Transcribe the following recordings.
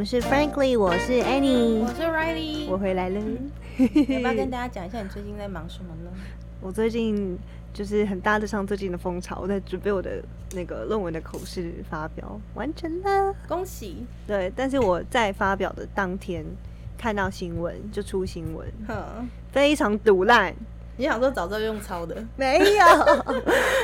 们是 Frankly，我是 Annie，我是 Riley，我回来了。要不要跟大家讲一下你最近在忙什么呢？我最近就是很搭得上最近的风潮，我在准备我的那个论文的口试发表，完成了，恭喜！对，但是我在发表的当天看到新闻就出新闻，非常毒烂。你想说早知道用抄的？没有，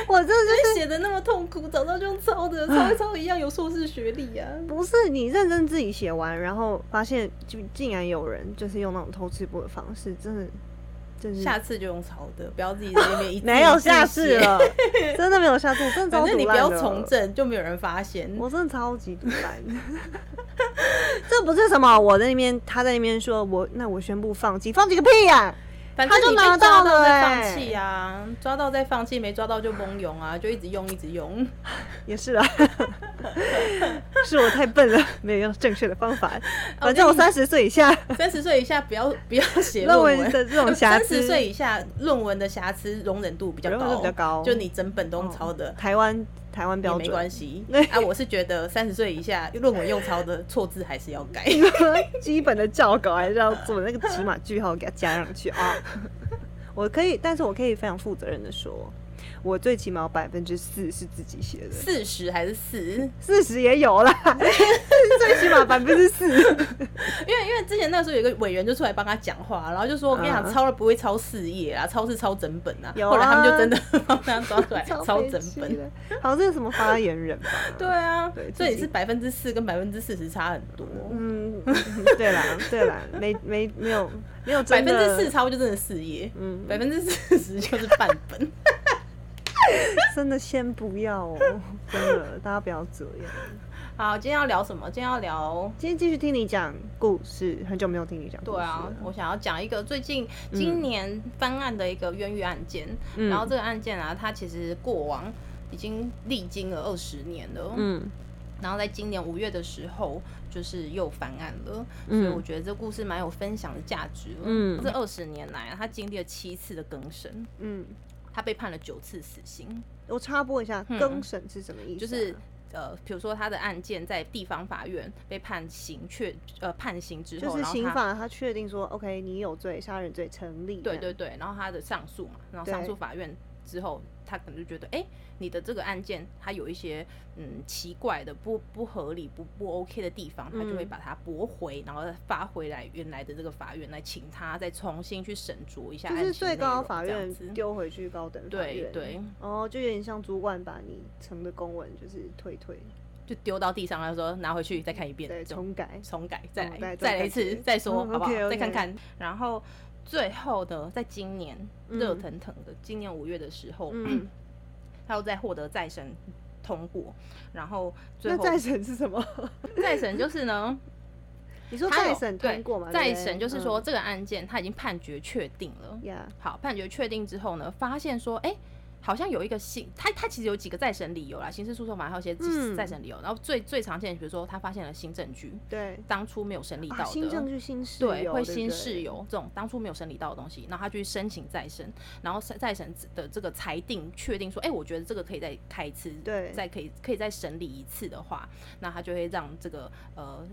我这就是写的那么痛苦，早知道就用抄的，抄一抄一样有硕士学历啊。不是你认真自己写完，然后发现就竟然有人就是用那种偷吃播的方式，真的，下次就用抄的，不要自己在那边一 没有下次了，真的没有下次，真的超反正你不要从政，就没有人发现。我真的超级毒烂。这不是什么，我在那边，他在那边说我，那我宣布放弃，放弃个屁呀、反正你被他就拿抓到再放弃啊，抓到再放弃，没抓到就蒙用啊，就一直用一直用。也是啊，是我太笨了，没有用正确的方法。反正我三十岁以下，三十岁以下不要不要写论论文的这种瑕疵三十岁以下论文的瑕疵容忍度比较高，比较高就你整本都抄的。台湾台湾标准关系对 啊，我是觉得三十岁以下论文用抄的错字还是要改。基本的校稿还是要做那个起码句号给它加上去啊。我可以，但是我可以非常负责任的说，我最起码百分之四是自己写的，四十还是四？四十也有啦，最起码百分之四。因为因为之前那时候有一个委员就出来帮他讲话，然后就说我跟你讲，嗯抄了不会抄四页啊，抄是抄整本啊。后来他们就真的帮他抓出来抄整本。好像是什么发言人吧？对啊对，所以你是百分之四跟百分之四十差很多。嗯，对啦，对啦，没没没有没有百分之四抄就真的四页，嗯百分之四十就是半本。真的先不要哦，真的，大家不要这样。好，今天要聊什么？今天要聊，今天继续听你讲故事，很久没有听你讲故事。对啊，我想要讲一个最近今年翻案的一个冤狱案件。嗯然后这个案件啊，它其实过往已经历经了二十年了。嗯然后在今年五月的时候，就是又翻案了，嗯所以我觉得这故事蛮有分享的价值了。嗯这二十年来啊，他经历了七次的更生，嗯，他被判了九次死刑，我插播一下，嗯更审是什么意思啊？就是。呃，比如说他的案件在地方法院被判刑确呃判刑之后，就是刑法，他确定说，OK，你有罪，杀人罪成立。对对对，然后他的上诉嘛，然后上诉法院之后，他可能就觉得，哎、你的这个案件它有一些嗯奇怪的、不不合理、不不 OK 的地方，他就会嗯把它驳回，然后发回来原来的这个法院来请他再重新去审酌一下案就是最高法院丢回去高等法院。对对，哦，就有点像主管把你呈的公文就是退退，就丢到地上，他说拿回去再看一遍，对，重改。重改，再来、哦再来一次，再说、嗯 好不好再看看。然后最后呢，在今年嗯热腾腾的，今年五月的时候，嗯，他又在获得再审通过，然后最后再审是什么？再审就是呢，你说他有再审对通过吗？再对不对审就是说嗯这个案件他已经判决确定了。呀，好，判决确定之后呢，发现说，哎、好像有一个新，他他其实有几个再审理由啦，刑事诉讼法还有一些嗯。再审理由，然后最最常见的，比如说他发现了新证据，对，当初没有审理到新证据、新事对，会新事由这种当初没有审理到的东西，然后他去申请再审，然后再审的这个裁定确定说，哎、我觉得这个可以再开一次，对。再可以可以再审理一次的话，那他就会让这个呃，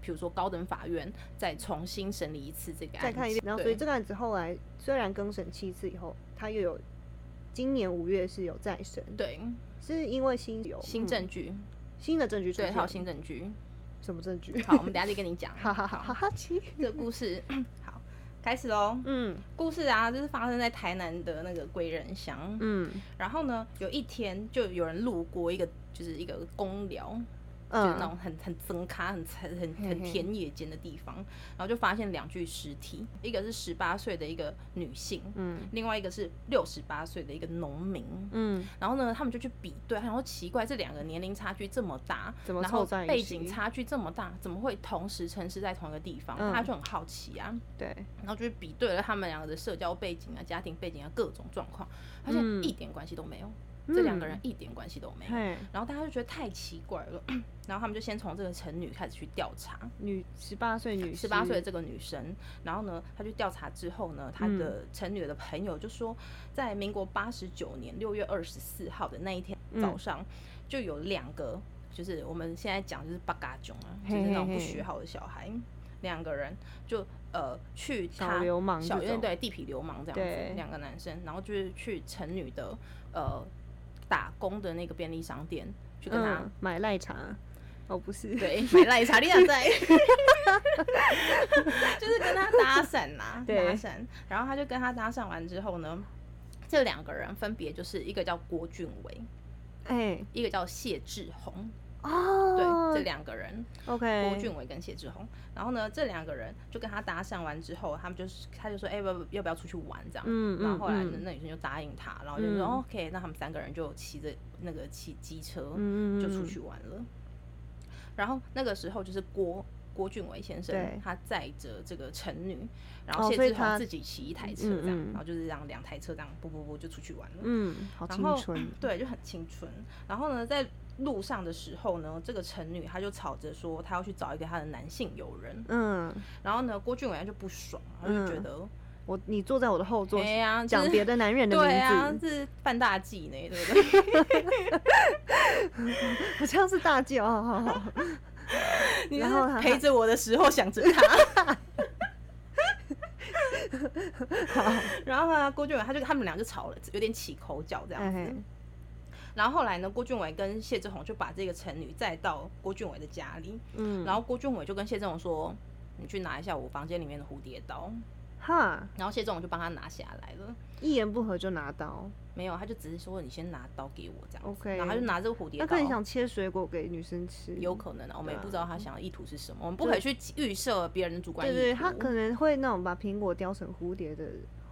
比如说高等法院再重新审理一次这个案子，再看一遍。然后，所以这个案子后来虽然更审七次以后，他又有今年五月是有再审，对是因为新有嗯新证据，新的证据出对，现，还有新证据。什么证据？好，我们等下再跟你讲。哈哈哈哈哈奇，这个故事 好开始喽。嗯故事啊，就是发生在台南的那个归仁乡。嗯然后呢，有一天就有人路过一个，就是一个公寮，就是那嗯种很很增咖、很很很田野间的地方，然后就发现两具尸体，一个是十八岁的一个女性，嗯另外一个是六十八岁的一个农民。嗯，然后呢，他们就去比对，然后奇怪这两个年龄差距这么大，怎么然后背景差距这么大，怎么会同时城市在同一个地方？嗯。他就很好奇啊，对，然后就去比对了他们两个的社交背景啊、家庭背景啊各种状况，发现嗯。一点关系都没有，这两个人一点关系都没有。嘿，然后大家就觉得太奇怪了，然后他们就先从这个陈女开始去调查，女十八岁女十八岁的这个女生，然后呢，她去调查之后呢，她的陈女的朋友就说，在民国八十九年六月二十四号的那一天早上，就有两个就是我们现在讲就是八嘎囧啊，就嘿是那种不学好的小孩，两个人就呃去小他流氓小这种。对地痞流氓这样子，两个男生，然后就是去陈女的呃打工的那个便利商店去跟他、嗯，买奶茶。哦，不是，对买奶茶，你想在，就是跟他搭讪呐、搭讪，然后他就跟他搭讪完之后呢，这两个人分别就是一个叫郭俊伟，哎，一个叫谢志宏，哦，对，这两个人。，OK，郭俊伟跟谢志宏，然后呢，这两个人就跟他搭讪完之后，他们就是他就说，哎、要不要不要出去玩这样，嗯。然后后来那女生就答应他，然后就说、嗯。OK，那他们三个人就骑着那个骑机车就出去玩了，然后那个时候就是郭。郭俊伟先生，他载着这个陈女，然后哦谢志宏自己骑一台车这样，嗯嗯然后就是这样两台车这样，不不不就出去玩了。嗯，好然后青春，对，就很青春。然后呢，在路上的时候呢，这个陈女她就吵着说，她要去找一个她的男性友人。嗯，然后呢，郭俊伟他就不爽，他就觉嗯得，我你坐在我的后座哎，呀，讲这 别的男人的名字，这是犯大忌呢，对不对？好像是大忌哦，好好好，你然后陪着我的时候想着他。然后呢，郭俊伟他就他们俩就吵了，有点起口角这样子。然后后来呢，郭俊伟跟谢志宏就把这个陈女载到郭俊伟的家里，嗯，然后郭俊伟就跟谢志宏说：“你去拿一下我房间里面的蝴蝶刀。哈，”然后谢志宏就帮他拿下来了。一言不合就拿刀，没有，他就只是说你先拿刀给我这样子 OK 然后他就拿这个蝴蝶刀。他可能想切水果给女生吃，有可能啊，我们也对啊不知道他想要意图是什么，我们不可以去预设别人的主观意图。对对，他可能会那种把苹果雕成蝴蝶的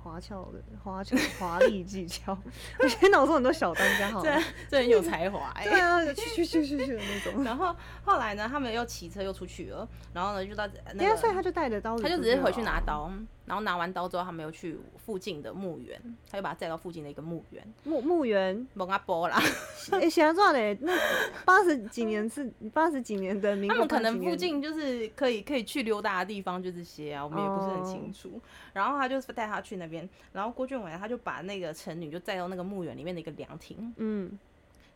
花俏的花俏 华丽技巧。我现在脑中很多小当家，好这很有才华哎、对啊，去去去去去的那种。然后后来呢，他们又骑车又出去了，然后呢就到那等一下，所以，他就带着刀他就直接回去拿刀，然后拿完刀之后，他们又去附近的墓园，他就把他载到附近的一个墓园，墓墓园。蒙阿波啦。哎，想要嘞，那八十几年是八十几年的民国他们可80几年能附近就是可以可以去溜达的地方就这些啊，我们也不是很清楚。然后他就带他去那边，然后郭俊伟他就把那个陈女就载到那个墓园里面的一个凉亭，嗯，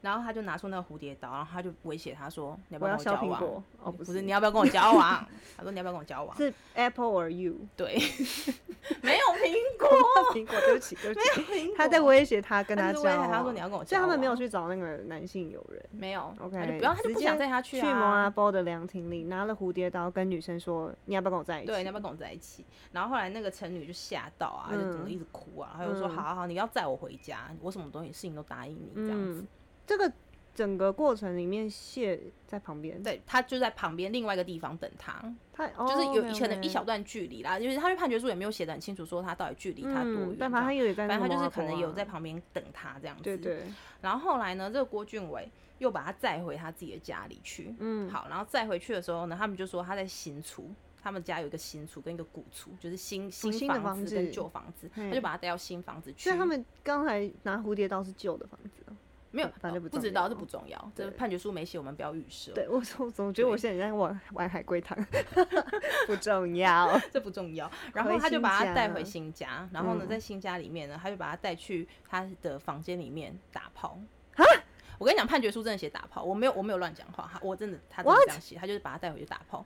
然后他就拿出那个蝴蝶刀，然后他就威胁他说：“你要不要跟我交往？哦，不不是，你要不要跟我交往？” 他说：“你要不要跟我交往是 Apple or you？？” 对，没有苹果，苹果，对不起，对不起，苹果他在威胁他跟他交往，他说你要跟我所以他们没有去找那个男性友人。没有 OK，他就不要，他就不想带他去去蒙阿啊。波的凉亭里，拿了蝴蝶刀跟女生说：“你要不要跟我在一起？”对，你要不要跟我在一起？然后后来那个陈女就吓到啊，就整个嗯一直哭啊，他就说：“嗯好好好，你要载我回家，我什么东西事情都答应你这样子。嗯，这个整个过程里面，谢在旁边，对他就在旁边另外一个地方等他，他就是有哦可能一小段距离啦，就是他的判决书也没有写的很清楚，说他到底距离他多远。嗯但反正他有在那个反正他就是可能有在旁边等他这样子。对对，然后后来呢，这个郭俊伟又把他载回他自己的家里去。嗯，好，然后载回去的时候呢，他们就说他在新厝，他们家有一个新厝跟一个古厝，就是新新房房子跟子旧房子，嘿他就把他带到新房子去。所以他们刚才拿蝴蝶刀是旧的房子哦。没有，反正不重不知道，要这不重要，这判决书没写，我们不要预设。对，我总总觉得我对现在在玩玩海龟汤，不重要。这不重要。然回后他就把他带回新家，然后呢，嗯在新家里面呢，他就把他带去他的房间里面打炮。我跟你讲，判决书真的写打炮，我没有我没有乱讲话，他我真的他真的？这样写，他就是把他带回去打炮。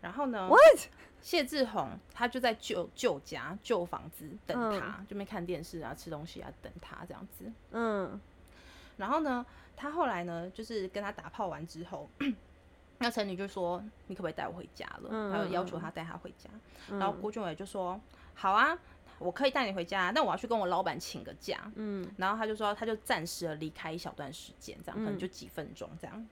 然后呢 What？谢志宏他就在旧旧家旧房子等嗯他，就没看电视啊、吃东西啊，等他这样子。嗯然后呢，他后来呢，就是跟他打炮完之后，那陈女就说：“你可不可以带我回家了？”嗯他就要求嗯他带他回家。嗯，然后郭俊伟就说：“好啊，我可以带你回家，但我要去跟我老板请个假。”嗯然后他就说，他就暂时的离开一小段时间，这样可能嗯就几分钟这样。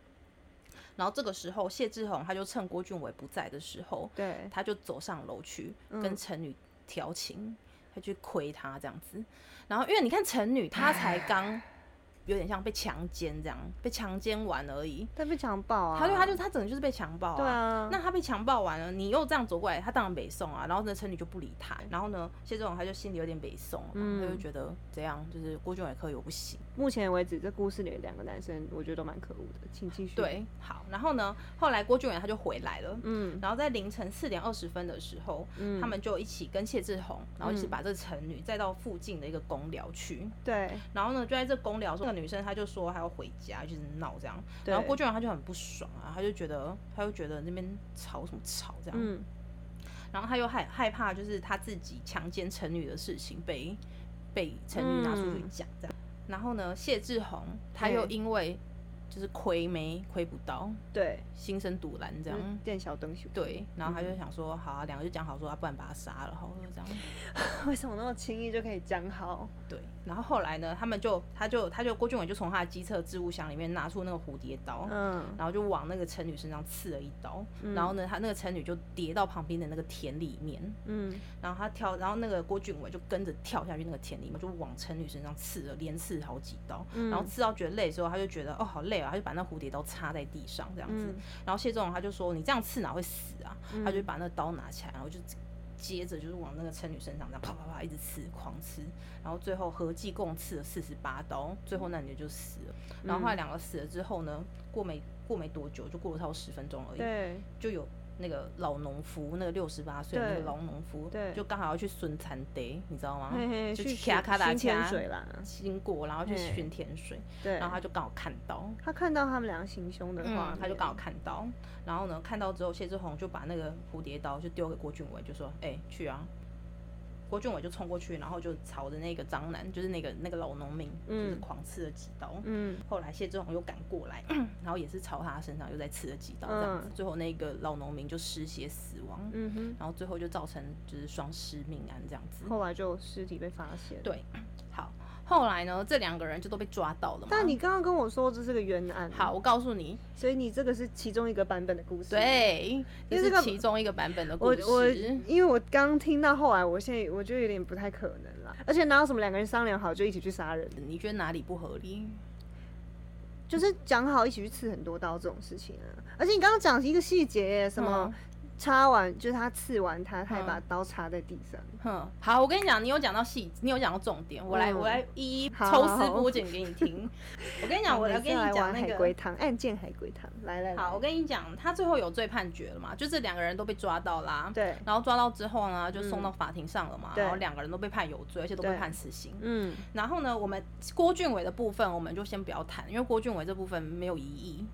然后这个时候，谢志宏他就趁郭俊伟不在的时候，对，他就走上楼去嗯跟陈女调情，他去亏他这样子。然后因为你看陈女，她才刚有点像被强奸这样，被强奸完而已。他被强暴啊，他就他就他整个就是被强暴对啊，那他被强暴完了，你又这样走过来，他当然北宋啊。然后呢，陈女就不理他。然后呢，谢志宏他就心里有点北宋，嗯他就觉得怎样就是郭俊伟可以我不行，目前为止，这故事里的两个男生，我觉得都蛮可恶的。请继续。，对，好，然后呢，后来郭俊伟他就回来了，嗯然后在凌晨四点二十分的时候，嗯，他们就一起跟谢志宏，然后一起嗯把这个陈女载到附近的一个公寮去。对然后呢，就在这公寮，这个女生她就说她要回家，就是闹这样。然后郭俊伟他就很不爽啊，他就觉得他就觉得那边吵什么吵这样。嗯然后他又害害怕，就是他自己强奸陈女的事情被被陈女拿出去嗯讲这样。然后呢，谢志宏他又因为就是亏没亏不到，对，心生堵拦这样。嗯店小东西。对，然后他就想说，好啊，两个就讲好说，啊，不然把他杀了好了这样。为什么那么轻易就可以讲好？对，然后后来呢，他们就他就他就郭俊伟就从他的机车置物箱里面拿出那个蝴蝶刀，嗯然后就往那个陈女身上刺了一刀，嗯然后呢，他那个陈女就跌到旁边的那个田里面，嗯然后他跳，然后那个郭俊伟就跟着跳下去那个田里面，就往陈女身上刺了，连刺好几刀，嗯然后刺到觉得累之后，他就觉得哦好累啊，他就把那蝴蝶刀插在地上这样子，嗯。然后谢仲荣他就说你这样刺哪会死啊？他就把那个刀拿起来，然后就接着就是往那个陈女身上这样啪啪啪一直刺，狂刺，然后最后合计共刺了四十八刀，最后那女的就死了。然后后来两个死了之后呢，过没过没多久，就过了差不多十分钟而已，对。就有那个老农夫，那个六十八岁的那个老农夫，对就刚好要去孙餐得，你知道吗？嘿嘿，就去咔咔打新天掐水啦。经过，然后去嘿巡田水，对，然后他就刚好看到，他看到他们两个行凶的话嗯，，他就刚好看到，然后呢，看到之后，谢志宏就把那个蝴蝶刀就丢给郭俊伟，就说：“哎、去啊！”郭俊伟就冲过去，然后就朝着那个张楠，就是那个那个老农民，就是嗯狂刺了几刀。嗯后来谢志宏又赶过来，然后也是朝他身上又再刺了几刀，这样子，嗯最后那个老农民就失血死亡，嗯哼，然后最后就造成就是双尸命案这样子。后来就尸体被发现。对，好，后来呢，这两个人就都被抓到了嘛。但你刚刚跟我说这是个冤案，好，，我告诉你，所以你这个是其中一个版本的故事。，对，因这是其中一个版本的故事。我我因为我刚听到后来，我现在我觉得有点不太可能了。而且哪有什么两个人商量好就一起去杀人，你觉得哪里不合理？就是讲好一起去刺很多刀这种事情啊。而且你刚刚讲一个细节，什么插完就是他刺完他，他还把嗯刀插在地上。哼，好，我跟你讲，你有讲到细，你有讲到重点，我来，嗯我来一一抽丝剥茧给你听。我跟你讲，我来来跟你讲那个海龟汤，案件海龟汤，来来来，好，我跟你讲，他最后有罪判决了嘛？就这两个人都被抓到啦。对，然后抓到之后呢，就送到法庭上了嘛。对然后两个人都被判有罪，而且都被判死刑。嗯，然后呢，我们郭俊伟的部分我们就先不要谈，因为郭俊伟这部分没有疑义。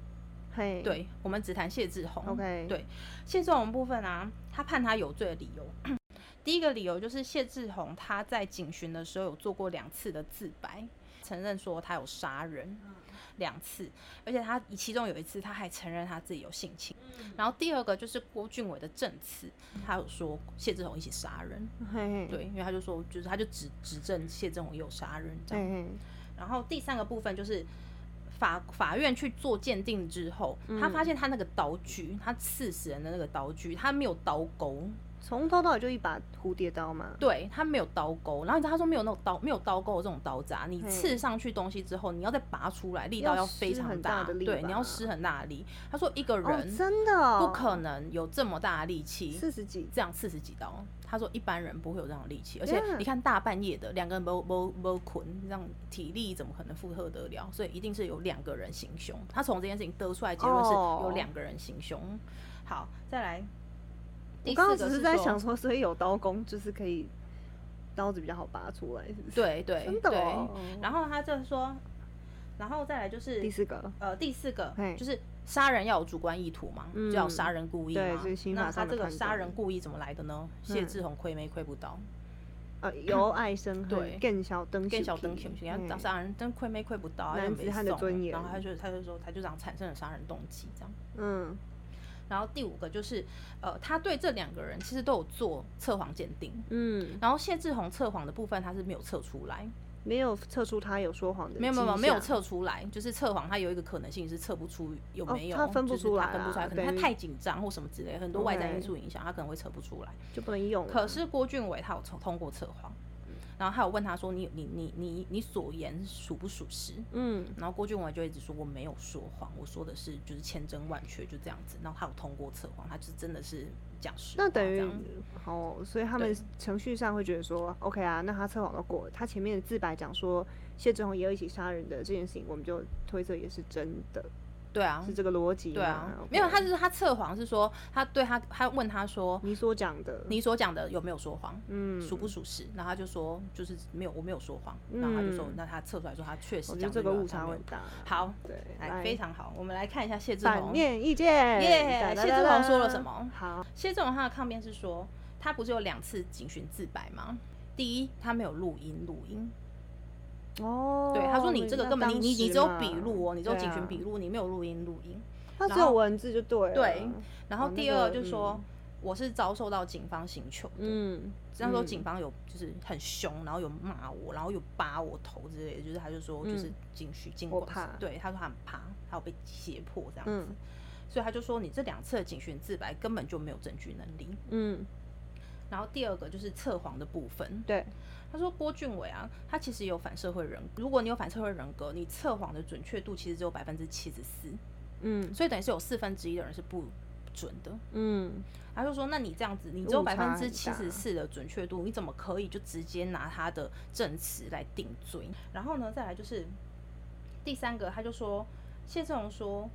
嘿，对，我们只谈谢志宏。，OK，对谢志宏部分啊，他判他有罪的理由，第一个理由就是谢志宏他在警询的时候有做过两次的自白，承认说他有杀人两次，而且他其中有一次他还承认他自己有性侵。然后第二个就是郭俊伟的证词，他有说谢志宏一起杀人，嘿嘿，对，因为他就说就是他就指指证谢志宏有杀人这样。然后第三个部分就是法法院去做鉴定之后，他发现他那个刀具，他刺死人的那个刀具，他没有刀钩，从头到尾就一把蝴蝶刀嘛。对他没有刀钩。然后你知道他说没有那种刀，没有刀钩的这种刀子啊，你刺上去东西之后，你要再拔出来，力道要要非常大的力对，你要施很大的力。他说一个哦，人真的哦，不可能有这么大的力气。四十几，这样四十几刀，他说一般人不会有这样的力气，而且你看大半夜的两个人不不不捆，这样体力怎么可能负荷得了？所以一定是有两个人行凶。他从这件事情得出来结论是哦有两个人行凶。好，再来，我第刚刚只是在想说，所以有刀工就是可以刀子比较好拔出来，是不是？对对真的对，哦。然后他就说，然后再来就是第四个，呃，第四个就是杀人要有主观意图嘛，嗯就要杀人故意嘛对那他这个杀人故意怎么来的呢？谢嗯志宏亏没亏不到？呃，由爱生恨，对更小灯，更小灯球，你看嗯杀人真亏没亏不到，男子汉的尊严然后他就他就说他就这样产生了杀人动机这样。嗯，然后第五个就是呃，他对这两个人其实都有做测谎鉴定，嗯，然后谢志宏测谎的部分他是没有测出来，没有测出他有说谎的，没有没有没有没有，测出来，就是测谎他有一个可能性是测不出有哦没有，他分不出来他分不出来，可能他太紧张或什么之类，很多外在因素影响，他可能会测不出来。就不能用。可是郭俊伟他有通通过测谎，然后还有问他说你你你你你所言属不属实？嗯，然后郭俊伟就一直说我没有说谎，我说的是就是千真万确就这样子。然后他有通过测谎，他就是真的是讲实话那等于这样好，所以他们程序上会觉得说，OK 啊，那他测谎都过了，他前面的自白讲说谢志宏也有一起杀人的这件事情，我们就推测也是真的，对啊是这个逻辑吗。对啊没有，他就是他测谎是说他对他他问他说你所讲的，你所讲的有没有说谎？嗯，属不属实？然后他就说就是没有，我没有说谎。然后他就说嗯，那他测出来说他确实讲得这个误差很大。好，对，哎，非常好。我们来看一下谢志反宏。面意见，耶哒谢志宏说了什？么？好，谢志宏他的抗辩是说，他不是有两次警询自白吗？第一，他没有录音，录音。哦，对，他说你这个根本你你你只有笔录哦，你只有警询笔录，你没有录音录音。他只有文字就对了。对，然后第二就是说，我是遭受到警方刑求的。嗯，那时候嗯警方有就是很凶，然后有骂我，然后有扒我头之类的，就是他就说就是嗯警许警管我怕对，他说他很怕，他有被胁迫这样子，嗯所以他就说你这两次的警询自白根本就没有证据能力。嗯，然后第二个就是测谎的部分，对，他说郭俊伟啊，他其实有反社会人格，如果你有反社会人格，你测谎的准确度其实只有百分之七十四，嗯。所以等于是有四分之一的人是不准的。嗯，他就说：“那你这样子，你只有百分之七十四的准确度，你怎么可以就直接拿他的证词来定罪？然后呢，再来就是第三个，他就说谢志荣说，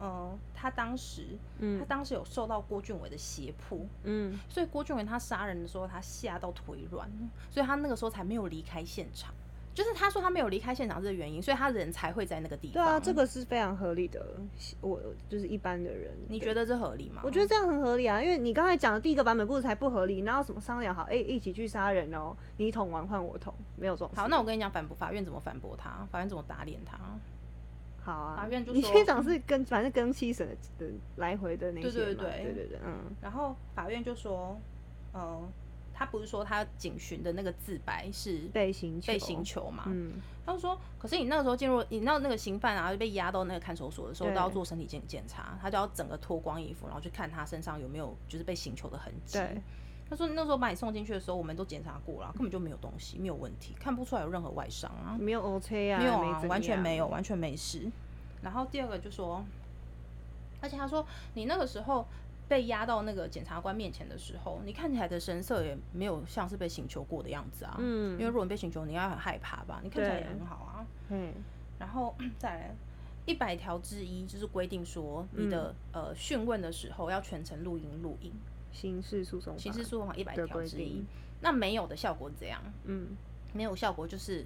嗯、他当时，嗯他当时有受到郭俊伟的胁迫，嗯，所以郭俊伟他杀人的时候，他吓到腿软，所以他那个时候才没有离开现场。就是他说他没有离开现场这个原因，所以他人才会在那个地方。对啊，这个是非常合理的。我就是一般的人，你觉得这合理吗？我觉得这样很合理啊，因为你刚才讲的第一个版本故事才不合理，然后什么商量好，哎、一起去杀人哦，你捅完换我捅，没有这种。好，那我跟你讲，反驳法院怎么反驳他？法院怎么打脸他？好啊，法院就说你先讲是跟反正跟七审的的来回的那些对对对。对对对，嗯。然后法院就说，嗯、他不是说他警询的那个自白是被刑求被刑求嘛？嗯。他就说，可是你那个时候进入，你那那个刑犯啊，就被押到那个看守所的时候，都要做身体检检查，他就要整个脱光衣服，然后去看他身上有没有就是被刑求的痕迹。对，他说那时候把你送进去的时候，我们都检查过了，根本就没有东西，没有问题，看不出来有任何外伤啊。没有 OK 啊，没有啊，完全没有，完全没事。然后第二个就说，而且他说你那个时候被押到那个检察官面前的时候，你看起来的神色也没有像是被请求过的样子啊。嗯因为如果你被请求，你要很害怕吧？你看起来也很好啊。嗯然后再来。一百条之一就是规定说，你嗯的、呃讯问的时候要全程录音录影，刑事诉讼法刑事诉讼法一百条之一。那没有的效果怎样？嗯没有效果就是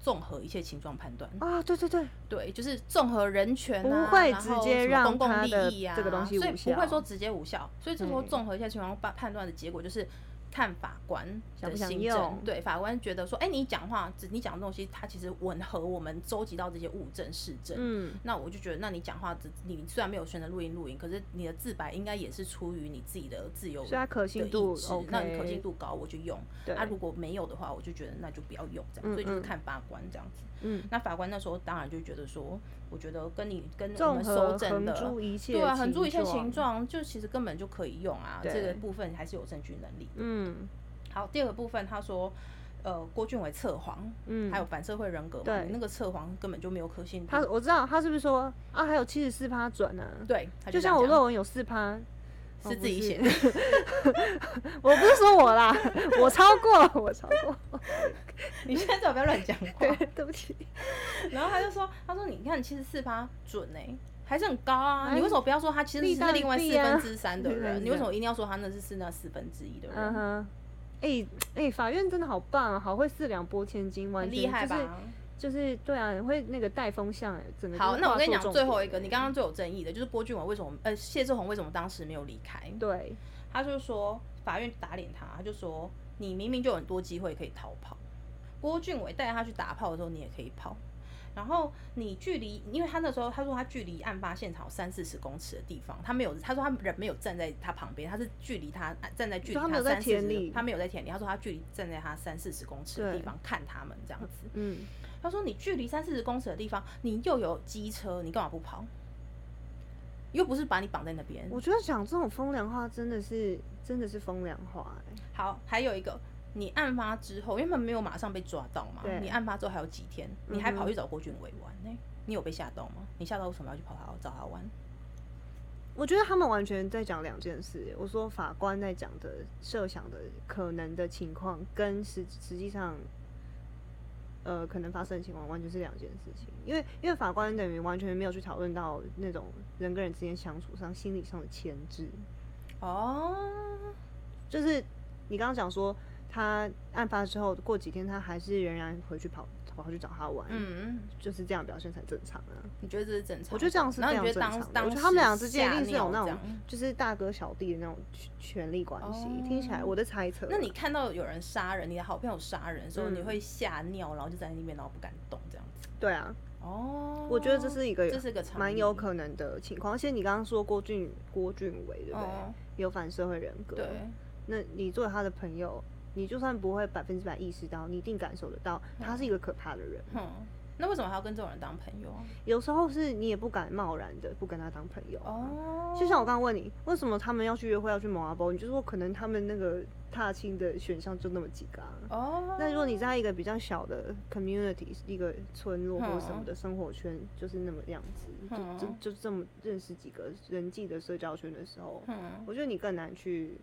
综合一切情状判断。啊，对对对，对，就是综合人权啊，不会然后直接让公共利益啊，这个东西所以不会说直接无效。所以这时候嗯综合一切情况判判断的结果就是看法官的心用证。对，法官觉得说，哎、你讲话，你讲的东西，它其实吻合我们收集到这些物证事证。嗯那我就觉得，那你讲话你虽然没有选择录音录音，可是你的自白应该也是出于你自己的自由所以它可的意信度志那你可信度高我就用，那啊如果没有的话，我就觉得那就不要用这样，嗯所以就是嗯看法官这样子。嗯，那法官那时候当然就觉得说，我觉得跟你跟我综们合横搜证的，对啊，横珠一切形，状，就其实根本就可以用啊，这对。个部分还是有证据能力。嗯。好，第二个部分他说，呃，郭俊伟测谎，嗯，还有反社会人格嘛，对。那个测谎根本就没有可信度。他我知道他是不是说啊，还有七十四趴准呢？对，他就像我论文有四趴，哦是自己写不的，我不是说我啦，我超过，我超过，你现在最好不要乱讲话。对，对不起，然后他就说，他说你看七十四趴准呢、还是很高啊！哎你为什么不要说他其实是另外四分之三的人？你为什么一定要说他那是是那四分之一的人？嗯哼，哎哎，法院真的好棒啊，好会四两拨千斤，完全厉害吧？就是就是对啊，会那个带风向，哎整个好，那我跟你讲最后一个，你刚刚最有争议的就是郭俊伟为什么呃谢志宏为什么当时没有离开？对，他就说法院打脸他，他就说你明明就有很多机会可以逃跑。郭俊伟带他去打炮的时候，你也可以跑。然后你距离，因为他那时候他说他距离案发现场三四十公尺的地方，他没有，他说他人没有站在他旁边，他是距离他站在距离他三四十田里，他没有在田里，他说他距离站在他三四十公尺的地方看他们这样子。嗯，他说你距离三四十公尺的地方，你又有机车，你干嘛不跑？又不是把你绑在那边。我觉得讲这种风凉话真的是真的是风凉话、哎，好，还有一个你案发之后，因为没有马上被抓到嘛，你案发之后还有几天，你还跑去找郭俊伟玩呢、你有被吓到吗？你吓到为什么要去跑他找他玩？我觉得他们完全在讲两件事。我说法官在讲的设想的可能的情况，跟实实际上，呃，可能发生的情况完全是两件事情。因为因为法官等于完全没有去讨论到那种人跟人之间相处上心理上的牵制。哦，就是你刚刚讲说，他案发之后过几天，他还是仍然回去跑跑去找他玩，嗯，就是这样表现才正常啊。你觉得这是正常？我觉得这样是非常正常的。当我觉得他们俩时之间一定是有那种就是大哥小弟的那种权权力关系。听起来哦我的猜测啊。那你看到有人杀人，你的好朋友杀人的时候，嗯你会吓尿，然后就在那边，然后不敢动这样子。对啊，哦，我觉得这是一个这是个蛮有可能的情况。而且你刚刚说郭俊郭俊伟对不对？哦有反社会人格。对，那你作为他的朋友，你就算不会百分之百意识到，你一定感受得到他是一个可怕的人。嗯，那为什么还要跟这种人当朋友啊？有时候是你也不敢贸然的不跟他当朋友。哦，就像我刚刚问你，为什么他们要去约会，要去蒙阿波？你就说可能他们那个踏青的选项就那么几个、啊。哦，那如果你在一个比较小的 community，一个村落或什么嗯的生活圈，就是那么样子，嗯就就就这么认识几个人际的社交圈的时候，嗯，我觉得你更难去，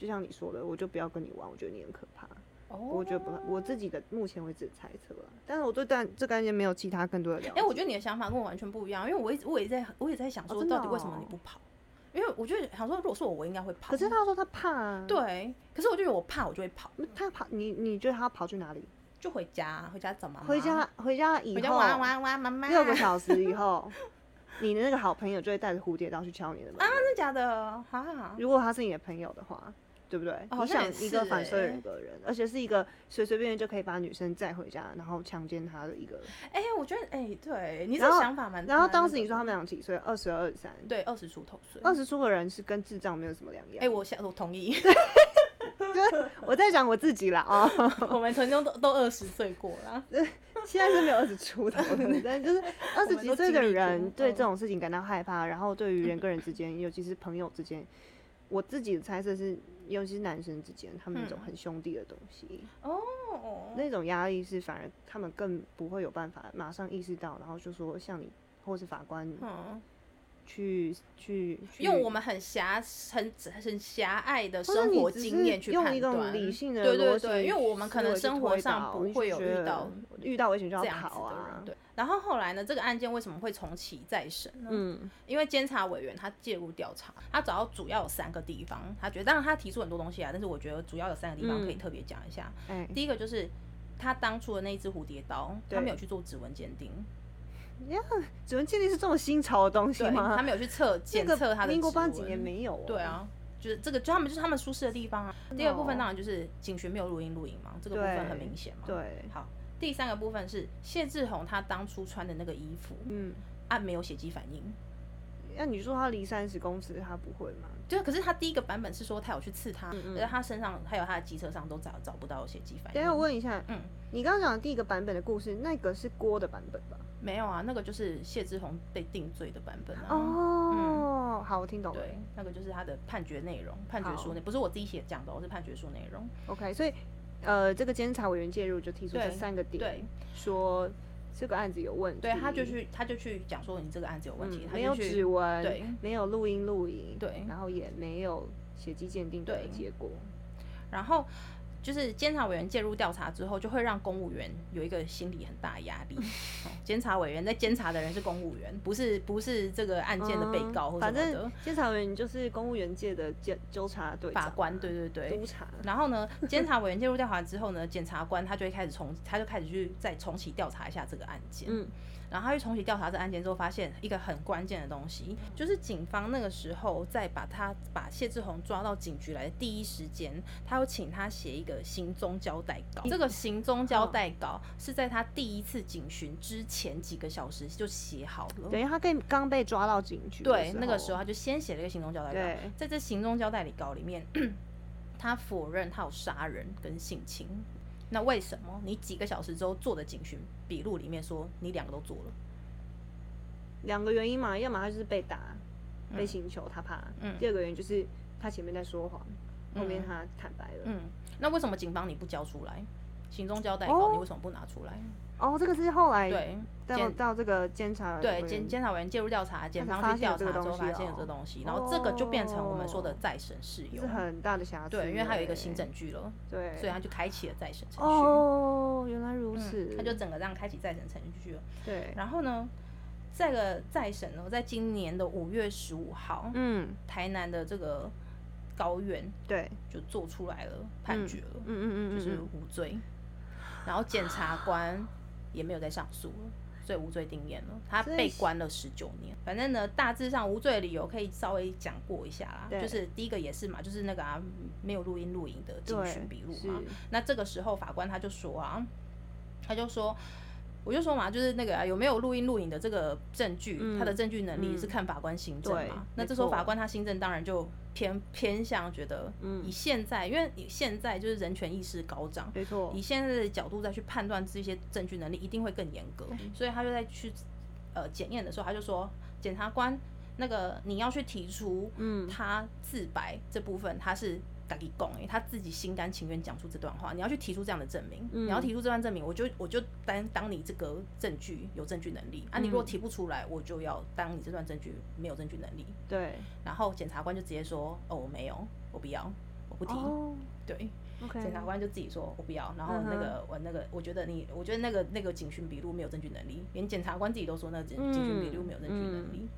就像你说的，我就不要跟你玩，我觉得你很可怕。哦，我觉得不，我自己的目前为止的猜测啊，但是我对但这个案件没有其他更多的了解。哎、我觉得你的想法跟我完全不一样，因为我一直我也在我也在想说，到底为什么你哦不跑？因为我就想说，如果是我，我应该会跑。可是他说他怕啊，，对，可是我就觉得我怕，我就会跑，他跑，你你觉得他跑去哪里？就回家，回家找妈妈，回家回家以回家后玩玩玩，妈妈六个小时以后，你的那个好朋友就会带着蝴蝶刀去敲你的门。啊，真的假的？哈，如果他是你的朋友的话，对不对？好像也一个反社会欸人格的人，而且是一个随随便便就可以把女生载回家，然后强奸她的一个。哎、我觉得，哎、对你这想法蛮……然后当时你说他们俩几岁？二十二、三。对二十出头岁，二十出的人是跟智障没有什么两样。哎、我想我同意，我在讲我自己啦啊，我们曾经都都二十岁过了，现在是没有二十出头的，但就是二十几岁的人对这种事情感到害怕，然后对于人跟人之间，尤其是朋友之间，我自己的猜测是，尤其是男生之间，他们那种嗯。很兄弟的东西，哦，那种压力是反而他们更不会有办法马上意识到，然后就说像你或是法官嗯，去去去用我们很狭很很狭隘的生活经验去判断，理性的对对对，因为我们可能生活上不会有遇到遇到危险就要这样子的跑啊人，，对。然后后来呢，这个案件为什么会重启再审呢？嗯因为监察委员他介入调查，他找到主要有三个地方，他觉得当然他提出很多东西啊，但是我觉得主要有三个地方可以嗯特别讲一下。嗯，第一个就是他当初的那一只蝴蝶刀，他没有去做指纹鉴定，指纹鉴定是这么新潮的东西对，吗？他没有去测检测他的民国八几年没有、哦，对，啊，就是这个，就他们就是他们舒适的地方啊。第二部分哦当然就是警询没有录音录影嘛，这个部分很明显嘛。。对，好，第三个部分是谢志宏他当初穿的那个衣服，嗯，按没有血迹反应。那你说他离三十公尺，他不会吗？就可是他第一个版本是说他有去刺他，嗯嗯他身上还有他的机车上都找找不到有血迹反应等一下我。问一下，嗯，你刚刚讲的第一个版本的故事，那个是郭的版本吧？没有啊，那个就是谢志宏被定罪的版本啊。哦，好，我听懂了。对，那个就是他的判决内容，判决书好。内不是我自己写讲的我，是判决书内容。OK，所以呃，这个监察委员介入就提出这三个点，对，说这个案子有问题，对，他就去他就去讲说你这个案子有问题，嗯没有他就去指纹，对，没有录音录影，对。然后也没有血迹鉴定的对。结果，然后就是监察委员介入调查之后，就会让公务员有一个心理很大的压力。哦监察委员在监察的人是公务员，不是不是这个案件的被告或什嗯反正么监察委员就是公务员界的监纠察队法官。对对对。督察，然后呢，监察委员介入调查之后呢，检察官他就会开始重，他就开始去再重启调查一下这个案件。嗯，然后他去重启调查这案件之后，发现一个很关键的东西，就是警方那个时候在把他把谢志宏抓到警局来的第一时间，他有请他写一个行踪交代稿。这个行踪交代稿是在他第一次警询之前几个小时就写好了。等于他刚刚被抓到警局的对，那个时候他就先写了一个行踪交代稿，在这行踪交代里稿里面，他否认他有杀人跟性侵。那为什么你几个小时之后做的警询笔录里面说你两个都做了？两个原因嘛，要么他就是被打、被刑求，他怕；嗯第二个原因就是他前面在说谎，后面他坦白了。嗯，那为什么警方你不交出来？行踪交代稿你为什么不拿出来？哦，这个是后来对，到检到这个监察委对监监察委员介入调查，检方去调查之后发现有这哦东西，然后这个就变成我们说的再审事由是。很大的瑕疵。对，因为他有一个新证据了，对，所以他就开启了再审程序。哦，原来如嗯此，他就整个这样开启再审程序了。对，然后呢，这个再审呢，在今年的五月十五号，嗯，台南的这个高院对，就做出来了判决了，嗯嗯嗯嗯，就是嗯无罪。然后检察官也没有再上诉了。所以无罪定验了，他被关了十九年。反正呢，大致上无罪的理由可以稍微讲过一下啦。就是第一个也是嘛，就是那个啊，没有录音录影的警对询笔录嘛。那这个时候法官他就说啊，他就说，我就说嘛，就是那个、啊、有没有录音录影的这个证据，嗯他的证据能力嗯是看法官行政对嘛。那没这时候法官他行政当然就偏偏向觉得，嗯以现在因为以现在就是人权意识高涨，没错以，现在的角度再去判断这些证据能力，一定会更严格。所以他就在去呃检验的时候，他就说，检察官那个你要去提出，嗯他自白这部分他是。打给供诶，他自己心甘情愿讲出这段话，你要去提出这样的证明，嗯。你要提出这段证明，我就我就当当你这个证据有证据能力啊，你如果嗯提不出来，我就要当你这段证据没有证据能力。对，然后检察官就直接说，哦，我没有，我不要，我不提。哦。对。检察官就自己说我不要，然后那个我那个我觉得你，我觉得那个那个警讯笔录没有证据能力，连检察官自己都说那个警警讯笔录没有证据能力。嗯，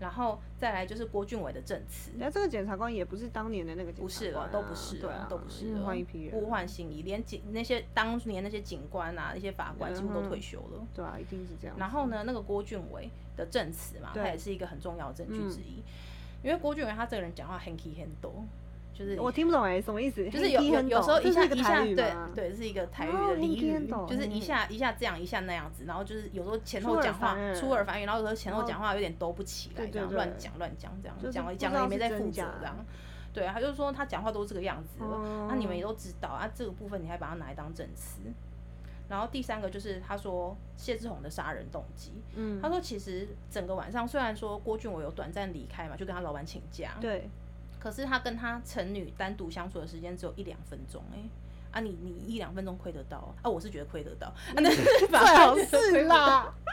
然后再来就是郭俊伟的证词，那这个检察官也不是当年的那个检察官不是了，都不是了，对啊，都不是了，换一批人，物换星移，连警那些当年那些警官啊，那些法官几乎都退休了。对啊，一定是这样。然后呢，那个郭俊伟的证词嘛，对。他也是一个很重要的证据嗯。之一，因为郭俊伟他这个人讲话很 key 很多，就是我听不懂哎，什么意思？就是有有有时候一下一下对对对是一个台语哦的俚语，懂就是一嗯下一下这样一下那样子，然后就是有时候前后讲话出尔反尔，然后有时候前后讲话有点兜不起来，这样乱讲乱讲这样就是讲讲了也没在负责这样。对啊，他就说他讲话都是这个样子，哦那你们也都知道啊，这个部分你还把它拿来当证词。然后第三个就是他说谢志宏的杀人动机，嗯，他说其实整个晚上虽然说郭俊伟有短暂离开嘛，就跟他老板请假，对，可是他跟他成女单独相处的时间只有一两分钟，哎，啊你你一两分钟亏得到啊？啊我是觉得亏得到，啊那最最好是啦。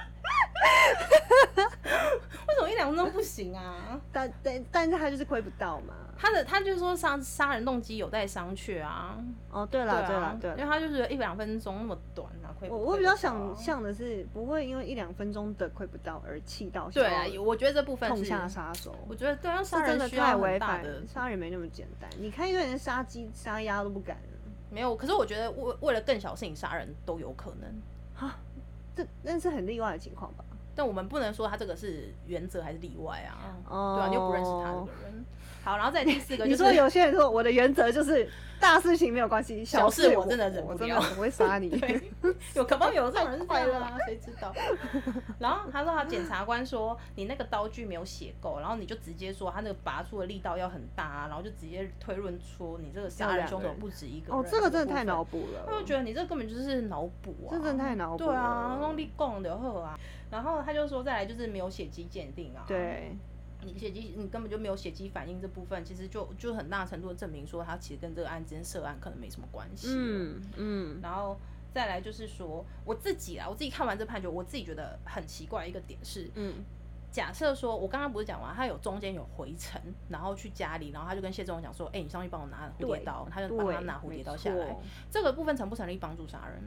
两分钟不行啊？但但但是他就是亏不到嘛。他的他就是说杀杀人动机有待商榷啊，哦，对了对了，对。因为他就是一两分钟那么短啊，亏我我比较想象的是，不会因为一两分钟的亏不到而气到对啊，我觉得这部分痛是下杀手。我觉得对啊，杀这真的人需要违反很大的杀人没那么简单。你看一个人杀鸡杀鸭都不敢没有，可是我觉得为为了更小事情杀人都有可能，哈，这那是很例外的情况吧？但我们不能说他这个是原则还是例外啊，哦对啊，你又不认识他这个人。好，然后再第四个就是你说有些人说我的原则就是大事情没有关系，小事事我真的忍不了我真的我会杀你。有可能有这种人是这样太啊，谁知道？然后他说他检察官说你那个刀具没有写够，然后你就直接说他那个拔出的力道要很大啊，然后就直接推论出你这个杀人凶手不止一个人。哦，这个真的太脑补。了。他就觉得你这根本就是脑补啊，这真的太脑补对啊，了用力供的后啊。然后他就说再来就是没有血迹鉴定啊，，对，你血迹你根本就没有血迹反应这部分，其实就就很大程度的证明说他其实跟这个案件涉案可能没什么关系。嗯嗯，然后再来就是说我自己啊，我自己看完这判决，我自己觉得很奇怪一个点是，嗯，假设说我刚刚不是讲完，他有中间有回程，然后去家里，然后他就跟谢仲讲说，哎、你上去帮我拿蝴蝶刀，他就帮他拿蝴蝶刀下来。这个部分成不成立帮助杀人？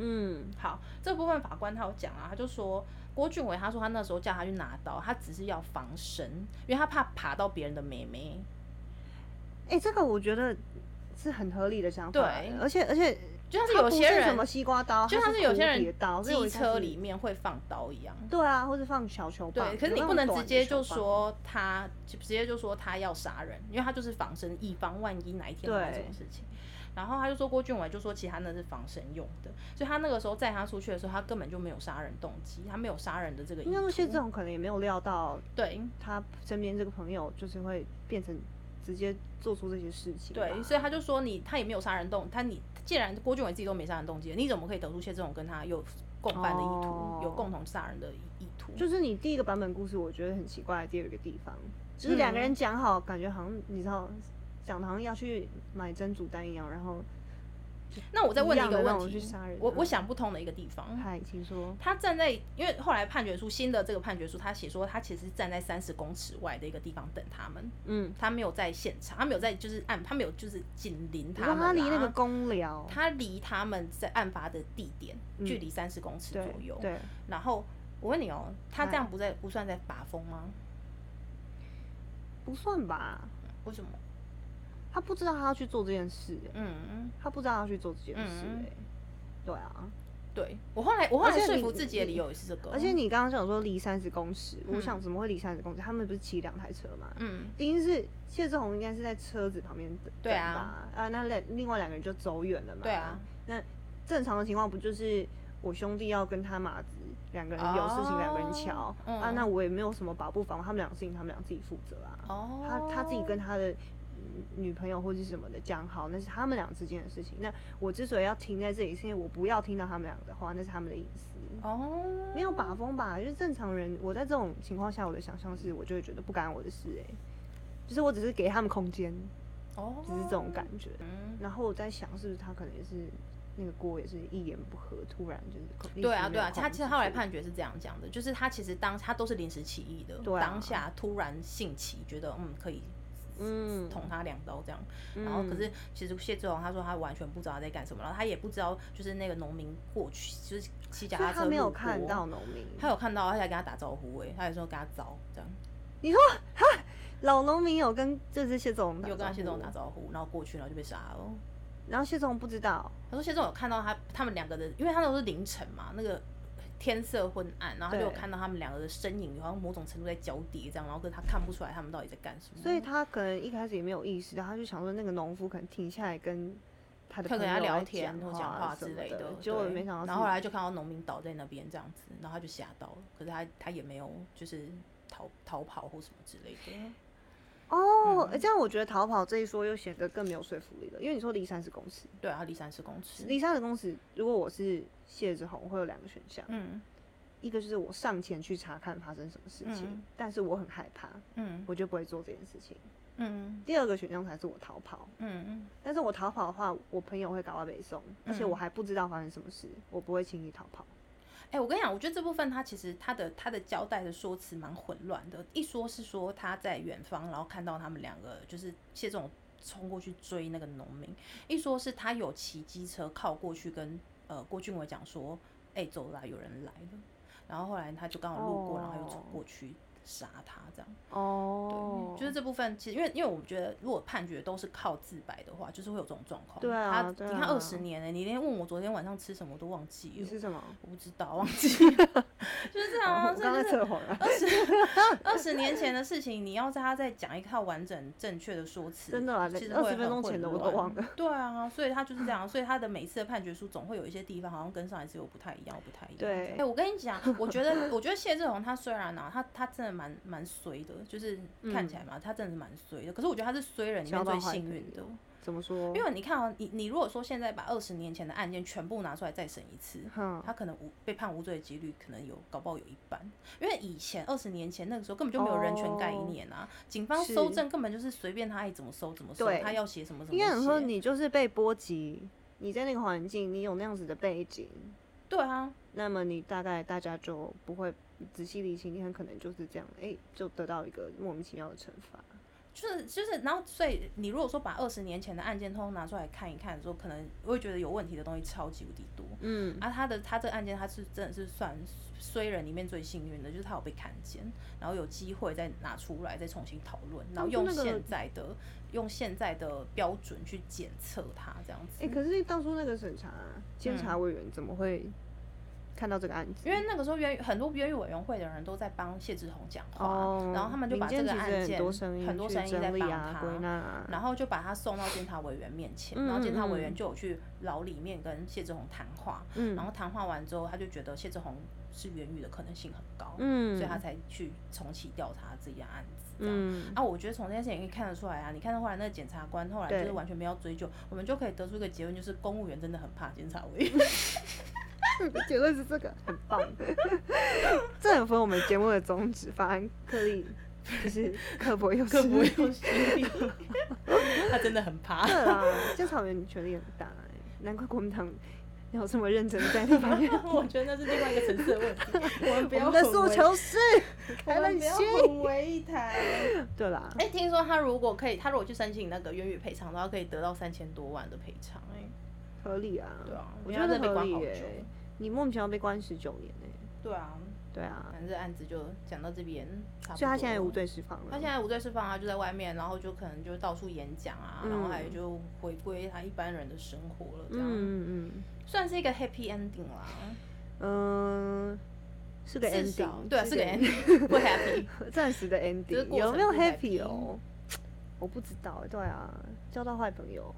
嗯，好，这部分法官他有讲啊，他就说郭俊伟他说他那时候叫他去拿刀，他只是要防身，因为他怕爬到别人的妹妹。哎、这个我觉得是很合理的想法，对而且而且就像是有些人什么西瓜刀，就像是有些人机车里面会放刀一样。对啊，或者放小球棒，对，可是你不能直接就说他，直接就说他要杀人，因为他就是防身，以防万一哪一天发生这种对事情。然后他就说郭俊伟就说其他那是防身用的，所以他那个时候载他出去的时候，他根本就没有杀人动机，他没有杀人的这个意应该说谢图。这种可能也没有料到对他身边这个朋友就是会变成直接做出这些事情吧，对，所以他就说你他也没有杀人动，他你既然郭俊伟自己都没杀人动机，你怎么可以得出谢志勇跟他有共犯的意图，有哦共同杀人的意图？就是你第一个版本故事，我觉得很奇怪的第二个地方，就是两个嗯人讲好，感觉好像你知道讲的好像要去买真主丹一样，然后那我再问你一个问题我我嗯想不通的一个地方，嗨，请说。他站在，因为后来判决书新的这个判决书，他写说他其实站在三十公尺外的一个地方等他们，嗯，他没有在现场，他没有在就是案，他没有就是紧邻他们啦，他离那个公寮，他离他们在案发的地点嗯距离三十公尺左右。对，然后我问你哦，他这样不在不算在把风吗？不算吧？为什么？他不知道他要去做这件事、欸，嗯，他不知道要去做这件事、嗯欸，对啊。对我后来我后来说服自己的理由也是这个，而且你刚刚讲说离三十公尺，我嗯想怎么会离三十公尺？他们不是骑两台车吗？嗯，一定是谢志宏应该是在车子旁边等，对啊那另另外两个人就走远了嘛。对啊，那正常的情况不就是我兄弟要跟他马子两个人有事情，两、个人瞧、哦啊，嗯那我也没有什么保不防，他们两个事情他们俩自己负责啊。哦，他他自己跟他的嗯女朋友或是什么的讲好，那是他们俩之间的事情。那我之所以要停在这里，是因为我不要听到他们俩的话，那是他们的隐私。哦，没有把风吧？就是正常人，我在这种情况下，我的想象是，我就会觉得不干我的事、欸，就是我只是给他们空间，哦，只是这种感觉。嗯，然后我在想，是不是他可能也是那个锅也是一言不合，突然就是对啊，对啊，他其实后来判。判决是这样讲的，就是他其实当他都是临时起意的，对啊当下突然兴起，觉得嗯可以嗯。捅他两刀这样，然后可是其实谢志宏他说他完全不知道他在干什么，然后他也不知道就是那个农民过去就是骑脚踏车他没有看到，农民，他有看到，他才跟他打招呼哎，他也说跟他招这样，你说哈，老农民有跟这只谢总有跟他谢总总打招呼，然后过去然后就被杀了。然后谢总不知道，他说谢总有看到他他们两个人，因为他那时候是凌晨嘛，那个天色昏暗，然后他就看到他们两个的身影，好像某种程度在交叠这样，然后可是他看不出来他们到底在干什么。所以他可能一开始也没有意识到，他就想说那个农夫可能停下来跟他的朋友聊天或讲讲话之类的，结果没想到，然后后来就看到农民倒在那边这样子，然后他就吓到了，可是他他也没有就是逃逃跑或什么之类的。哦，嗯这样我觉得逃跑这一说又显得更没有说服力了，因为你说离三十公尺，对啊，离三十公尺。离三十公尺，如果我是谢志宏，会有两个选项，嗯一个就是我上前去查看发生什么事情，嗯但是我很害怕，嗯我就不会做这件事情。嗯第二个选项才是我逃跑，嗯但是我逃跑的话，我朋友会搞到北送，而且嗯我还不知道发生什么事，我不会轻易逃跑。哎、我跟你讲，我觉得这部分他其实他的他的交代的说辞蛮混乱的。一说是说他在远方，然后看到他们两个就是谢总冲过去追那个农民；一说是他有骑机车靠过去跟呃郭俊伟讲说，哎、走啦，有人来了。然后后来他就刚好路过，然后又走过去杀他这样。哦对，就是这部分，其实因为因为我们觉得，如果判决都是靠自白的话，就是会有这种状况。对啊他啊你看二十年呢、你连问我昨天晚上吃什么都忘记了。你是什么？我不知道，忘记了，就是这样刚才所以就是测谎了。二十年前的事情，你要在他再讲一套完整正确的说辞，真的啊其实20会很混分钟前的我都忘了。对啊，所以他就是这样，所以他的每次的判决书总会有一些地方好像跟上一次又不太一样，不太一样。对哎、我跟你讲，我觉得，我觉得谢志宏他虽然啊，他他真的蛮蛮衰的，就是看起来嘛，他真的是蛮衰的。可是我觉得他是衰人里面最幸运的。怎么说？因为你看啊，你你如果说现在把二十年前的案件全部拿出来再审一次，哼，他可能无被判无罪的几率可能有，搞不好有一半。因为以前二十年前那个时候根本就没有人权概念啊，警方搜证根本就是随便他爱怎么搜怎么搜，他要写什么什么应该讲说写。你就是被波及，你在那个环境，你有那样子的背景，对啊，那么你大概大家就不会仔细理清，你很可能就是这样，哎、就得到一个莫名其妙的惩罚。就是就是，然后所以你如果说把二十年前的案件通通拿出来看一看的时候，可能我会觉得有问题的东西超级无敌多。嗯，啊，他的他这个案件他是真的是算衰人里面最幸运的，就是他有被看见，然后有机会再拿出来再重新讨论，然后用现在的用现在的标准去检测他这样子。哎、可是当初那个审查监察委员怎么会看到这个案子？因为那个时候冤很多冤狱委员会的人都在帮谢志宏讲话，哦，然后他们就把这个案件很多去声音在帮整理然后就把他送到监察委员面前，嗯然后监察委嗯员就有去牢里面跟谢志宏谈话，嗯然后谈话完之后，他就觉得谢志宏是冤狱的可能性很高，嗯，所以他才去重启调查这件案子。这样嗯，啊，我觉得从这件事情也可以看得出来啊，你看到后来那个检察官后来就是完全没有追究，我们就可以得出一个结论，就是公务员真的很怕监察委员。结论是这个，很棒，这很符合我们节目的宗旨。法兰克利就是刻薄又刻薄又犀利，他真的很怕。对啊，这草原权力很大哎、难怪国民党要这么认真在立法院。我觉得那是另外一个层次的问题，我们不要的诉求是我们不要。混为一谈。对啦，哎、听说他如果可以，他如果去申请那个冤狱赔偿的话，可以得到三千多万的赔偿。哎，合理啊。对啊我觉得合理耶、关好久你莫名其妙被关十九年呢、对啊，对啊，反正这案子就讲到这边，差不多。所以他现在无罪释放了。他现在无罪释放啊，就在外面，然后就可能就到处演讲啊，然后还有就回归他一般人的生活了，这样、嗯嗯算是一个 happy ending 啦。嗯，嗯，是个至 ending，对啊，是个 ending，不 happy。暂时的是 ending，过程有没有不 happy happy 哦？我不知道，对啊，交到坏朋友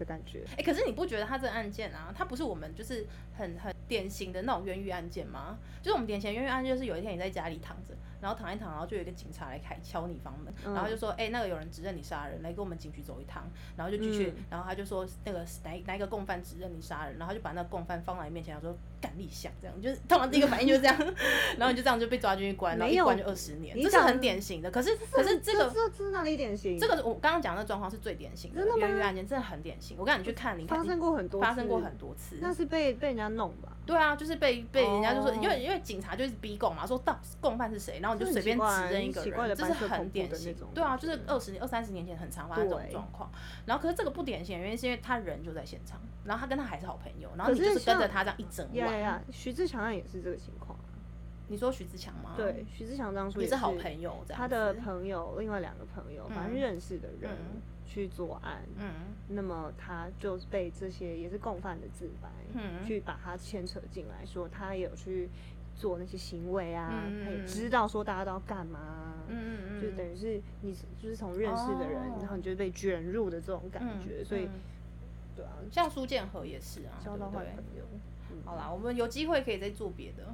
的感觉。哎、可是你不觉得他这个案件啊，他不是我们就是很很典型的那种冤狱案件吗？就是我们典型冤狱案件，就是有一天你在家里躺着，然后躺一躺，然后就有一个警察来开敲你房门，嗯然后就说，哎、那个有人指认你杀人，来跟我们警局走一趟，然后就继续，嗯然后他就说那个哪一哪一个共犯指认你杀人，然后就把那个共犯放在你面前，他说干立像这样，就是通常第一个反应就是这样，然后你就这样就被抓进去关，然后一关就二十年，这是很典型的。可是可是这个这这是哪里典型？这个我刚刚讲的状况是最典型的真的吗冤狱案件，真的很典型。我跟你去看，你看发生过很多，发生过很。多次。那是被被人家弄吧？对啊，就是被被人家就说，哦因为因为警察就是逼供嘛，说到共犯是谁，然后你就随便指认一个人，这是很典型。对啊，就是二十年、二三十年前很常发生这种状况。然后可是这个不典型的原因是因为他人就在现场，然后他跟他还是好朋友，然后你就是是跟着他这样一整晚。呀！徐志强案也是这个情况啊。你说徐志强吗？对，，徐志强当初也是好朋友。他的朋友，另外两个朋友，反正嗯认识的人嗯去作案，嗯那么他就被这些也是共犯的自白，嗯去把他牵扯进来，说他有去做那些行为啊，嗯他也知道说大家都要干嘛啊、嗯嗯嗯，就等于是你就是从认识的人，哦。然后你就被卷入的这种感觉，所以、嗯。对啊，像苏建和也是啊，交到坏朋友。嗯。好啦，我们有机会可以再做别的。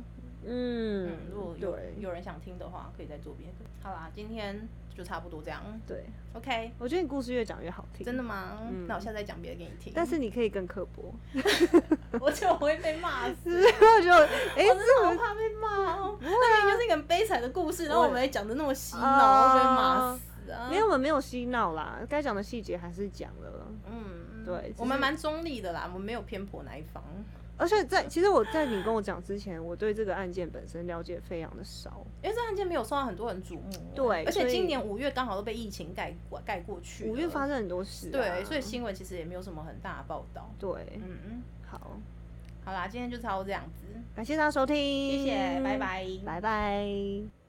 嗯嗯，如果有对。有人想听的话，可以再做别的。好啦，今天就差不多这样。对，OK，我觉得你故事越讲越好听，真的？吗？嗯那我下次再讲别的给你听。但是你可以更刻薄，我觉得我会被骂死，我就 哎，我真的好怕被骂哦。那明明就是一个很悲惨的故事，然后我们还讲的那么洗脑，会被骂死啊。没有，我们没有嬉闹啦，该讲的细节还是讲了。嗯，对我们蛮中立的啦，我们没有偏颇哪一方。而且在其实我在你跟我讲之前，我对这个案件本身了解非常的少。因为这案件没有受到很多人瞩目，对而且今年五月刚好都被疫情盖过盖过去，五月发生很多事、啊，对，所以新闻其实也没有什么很大的报道。对，嗯嗯，好，好啦，今天就差不多这样子，感谢大家收听，谢谢，拜，拜，拜拜。